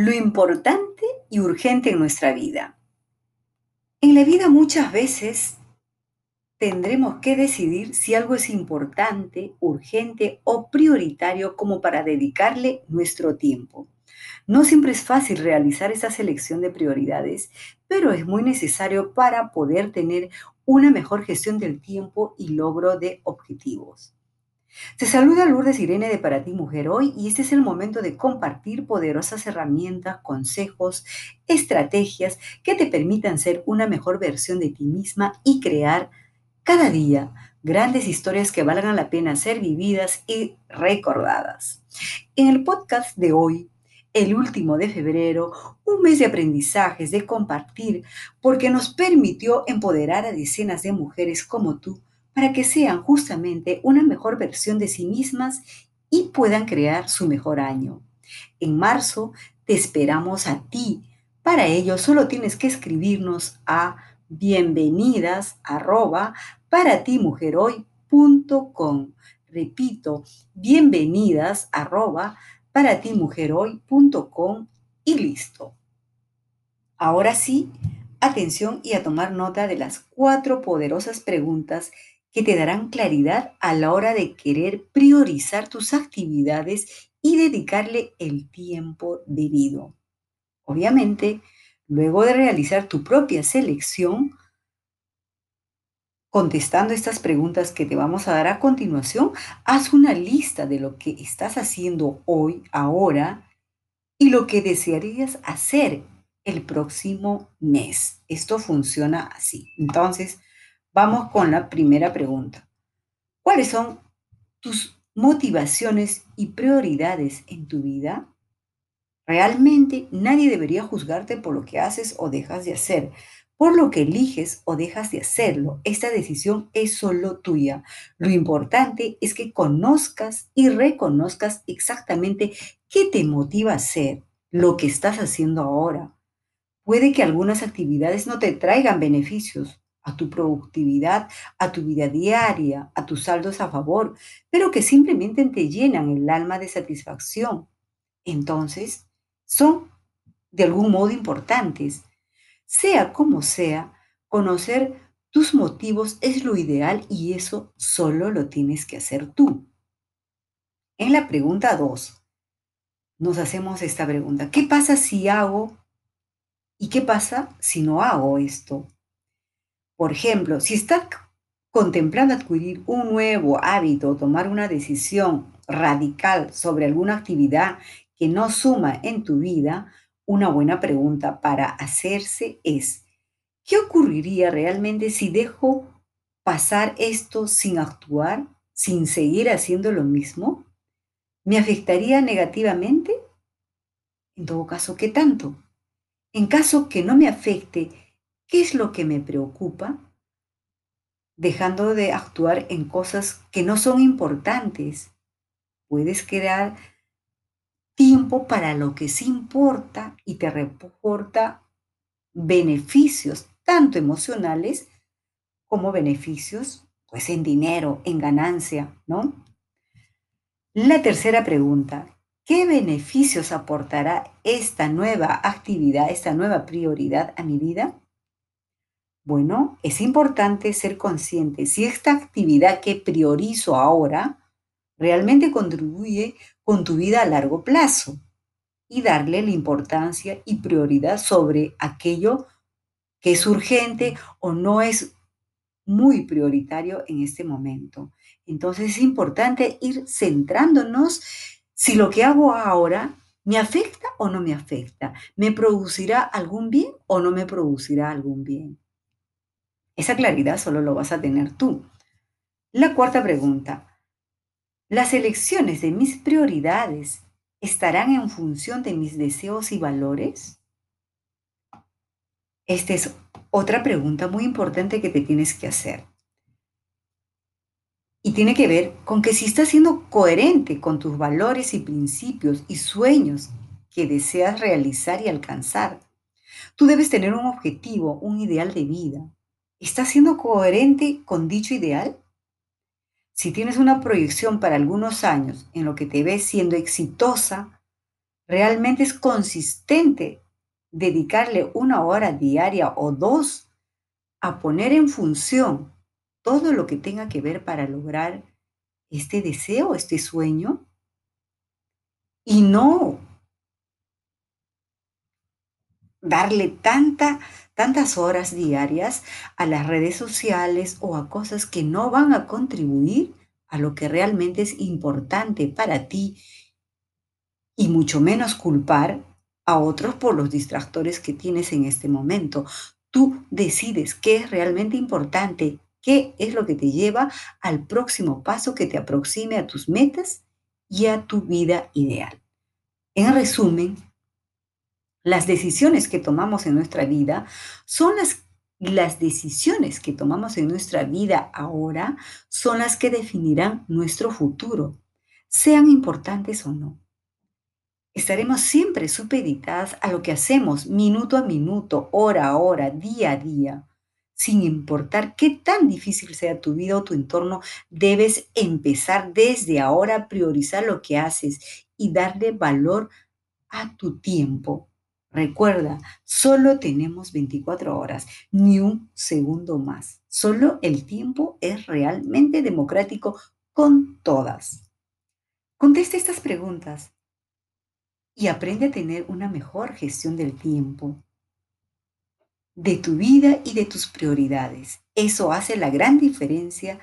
lo importante y urgente en nuestra vida. En la vida muchas veces tendremos que decidir si algo es importante, urgente o prioritario como para dedicarle nuestro tiempo. No siempre es fácil realizar esa selección de prioridades, pero es muy necesario para poder tener una mejor gestión del tiempo y logro de objetivos. Te saluda Lourdes Irene de Para ti Mujer hoy y este es el momento de compartir poderosas herramientas, consejos, estrategias que te permitan ser una mejor versión de ti misma y crear cada día grandes historias que valgan la pena ser vividas y recordadas. En el podcast de hoy, el último de febrero, un mes de aprendizajes, de compartir, porque nos permitió empoderar a decenas de mujeres como tú para que sean justamente una mejor versión de sí mismas y puedan crear su mejor año. En marzo te esperamos a ti. Para ello solo tienes que escribirnos a bienvenidas arroba para ti Repito, bienvenidas arroba para ti y listo. Ahora sí, atención y a tomar nota de las cuatro poderosas preguntas que te darán claridad a la hora de querer priorizar tus actividades y dedicarle el tiempo debido. Obviamente, luego de realizar tu propia selección, contestando estas preguntas que te vamos a dar a continuación, haz una lista de lo que estás haciendo hoy, ahora, y lo que desearías hacer el próximo mes. Esto funciona así. Entonces, Vamos con la primera pregunta. ¿Cuáles son tus motivaciones y prioridades en tu vida? Realmente nadie debería juzgarte por lo que haces o dejas de hacer, por lo que eliges o dejas de hacerlo. Esta decisión es solo tuya. Lo importante es que conozcas y reconozcas exactamente qué te motiva a hacer lo que estás haciendo ahora. Puede que algunas actividades no te traigan beneficios, a tu productividad, a tu vida diaria, a tus saldos a favor, pero que simplemente te llenan el alma de satisfacción. Entonces, son de algún modo importantes. Sea como sea, conocer tus motivos es lo ideal y eso solo lo tienes que hacer tú. En la pregunta 2, nos hacemos esta pregunta. ¿Qué pasa si hago y qué pasa si no hago esto? Por ejemplo, si estás contemplando adquirir un nuevo hábito o tomar una decisión radical sobre alguna actividad que no suma en tu vida, una buena pregunta para hacerse es, ¿qué ocurriría realmente si dejo pasar esto sin actuar, sin seguir haciendo lo mismo? ¿Me afectaría negativamente? En todo caso, ¿qué tanto? En caso que no me afecte, ¿Qué es lo que me preocupa? Dejando de actuar en cosas que no son importantes. Puedes crear tiempo para lo que sí importa y te reporta beneficios, tanto emocionales como beneficios pues en dinero, en ganancia, ¿no? La tercera pregunta, ¿qué beneficios aportará esta nueva actividad, esta nueva prioridad a mi vida? Bueno, es importante ser consciente si esta actividad que priorizo ahora realmente contribuye con tu vida a largo plazo y darle la importancia y prioridad sobre aquello que es urgente o no es muy prioritario en este momento. Entonces es importante ir centrándonos si lo que hago ahora me afecta o no me afecta, me producirá algún bien o no me producirá algún bien. Esa claridad solo lo vas a tener tú. La cuarta pregunta. ¿Las elecciones de mis prioridades estarán en función de mis deseos y valores? Esta es otra pregunta muy importante que te tienes que hacer. Y tiene que ver con que si estás siendo coherente con tus valores y principios y sueños que deseas realizar y alcanzar, tú debes tener un objetivo, un ideal de vida, ¿Estás siendo coherente con dicho ideal? Si tienes una proyección para algunos años en lo que te ves siendo exitosa, realmente es consistente dedicarle una hora diaria o dos a poner en función todo lo que tenga que ver para lograr este deseo, este sueño, y no darle tanta, tantas horas diarias a las redes sociales o a cosas que no van a contribuir a lo que realmente es importante para ti y mucho menos culpar a otros por los distractores que tienes en este momento. Tú decides qué es realmente importante, qué es lo que te lleva al próximo paso que te aproxime a tus metas y a tu vida ideal. En resumen, las decisiones que tomamos en nuestra vida son las, las decisiones que tomamos en nuestra vida ahora son las que definirán nuestro futuro, sean importantes o no. Estaremos siempre supeditadas a lo que hacemos minuto a minuto, hora a hora, día a día. Sin importar qué tan difícil sea tu vida o tu entorno, debes empezar desde ahora a priorizar lo que haces y darle valor a tu tiempo Recuerda, solo tenemos 24 horas, ni un segundo más. Solo el tiempo es realmente democrático con todas. Contesta estas preguntas y aprende a tener una mejor gestión del tiempo, de tu vida y de tus prioridades. Eso hace la gran diferencia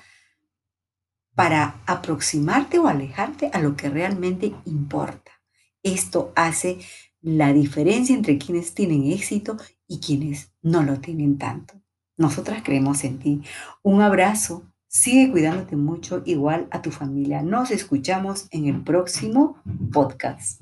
para aproximarte o alejarte a lo que realmente importa. Esto hace la diferencia entre quienes tienen éxito y quienes no lo tienen tanto. Nosotras creemos en ti. Un abrazo. Sigue cuidándote mucho, igual a tu familia. Nos escuchamos en el próximo podcast.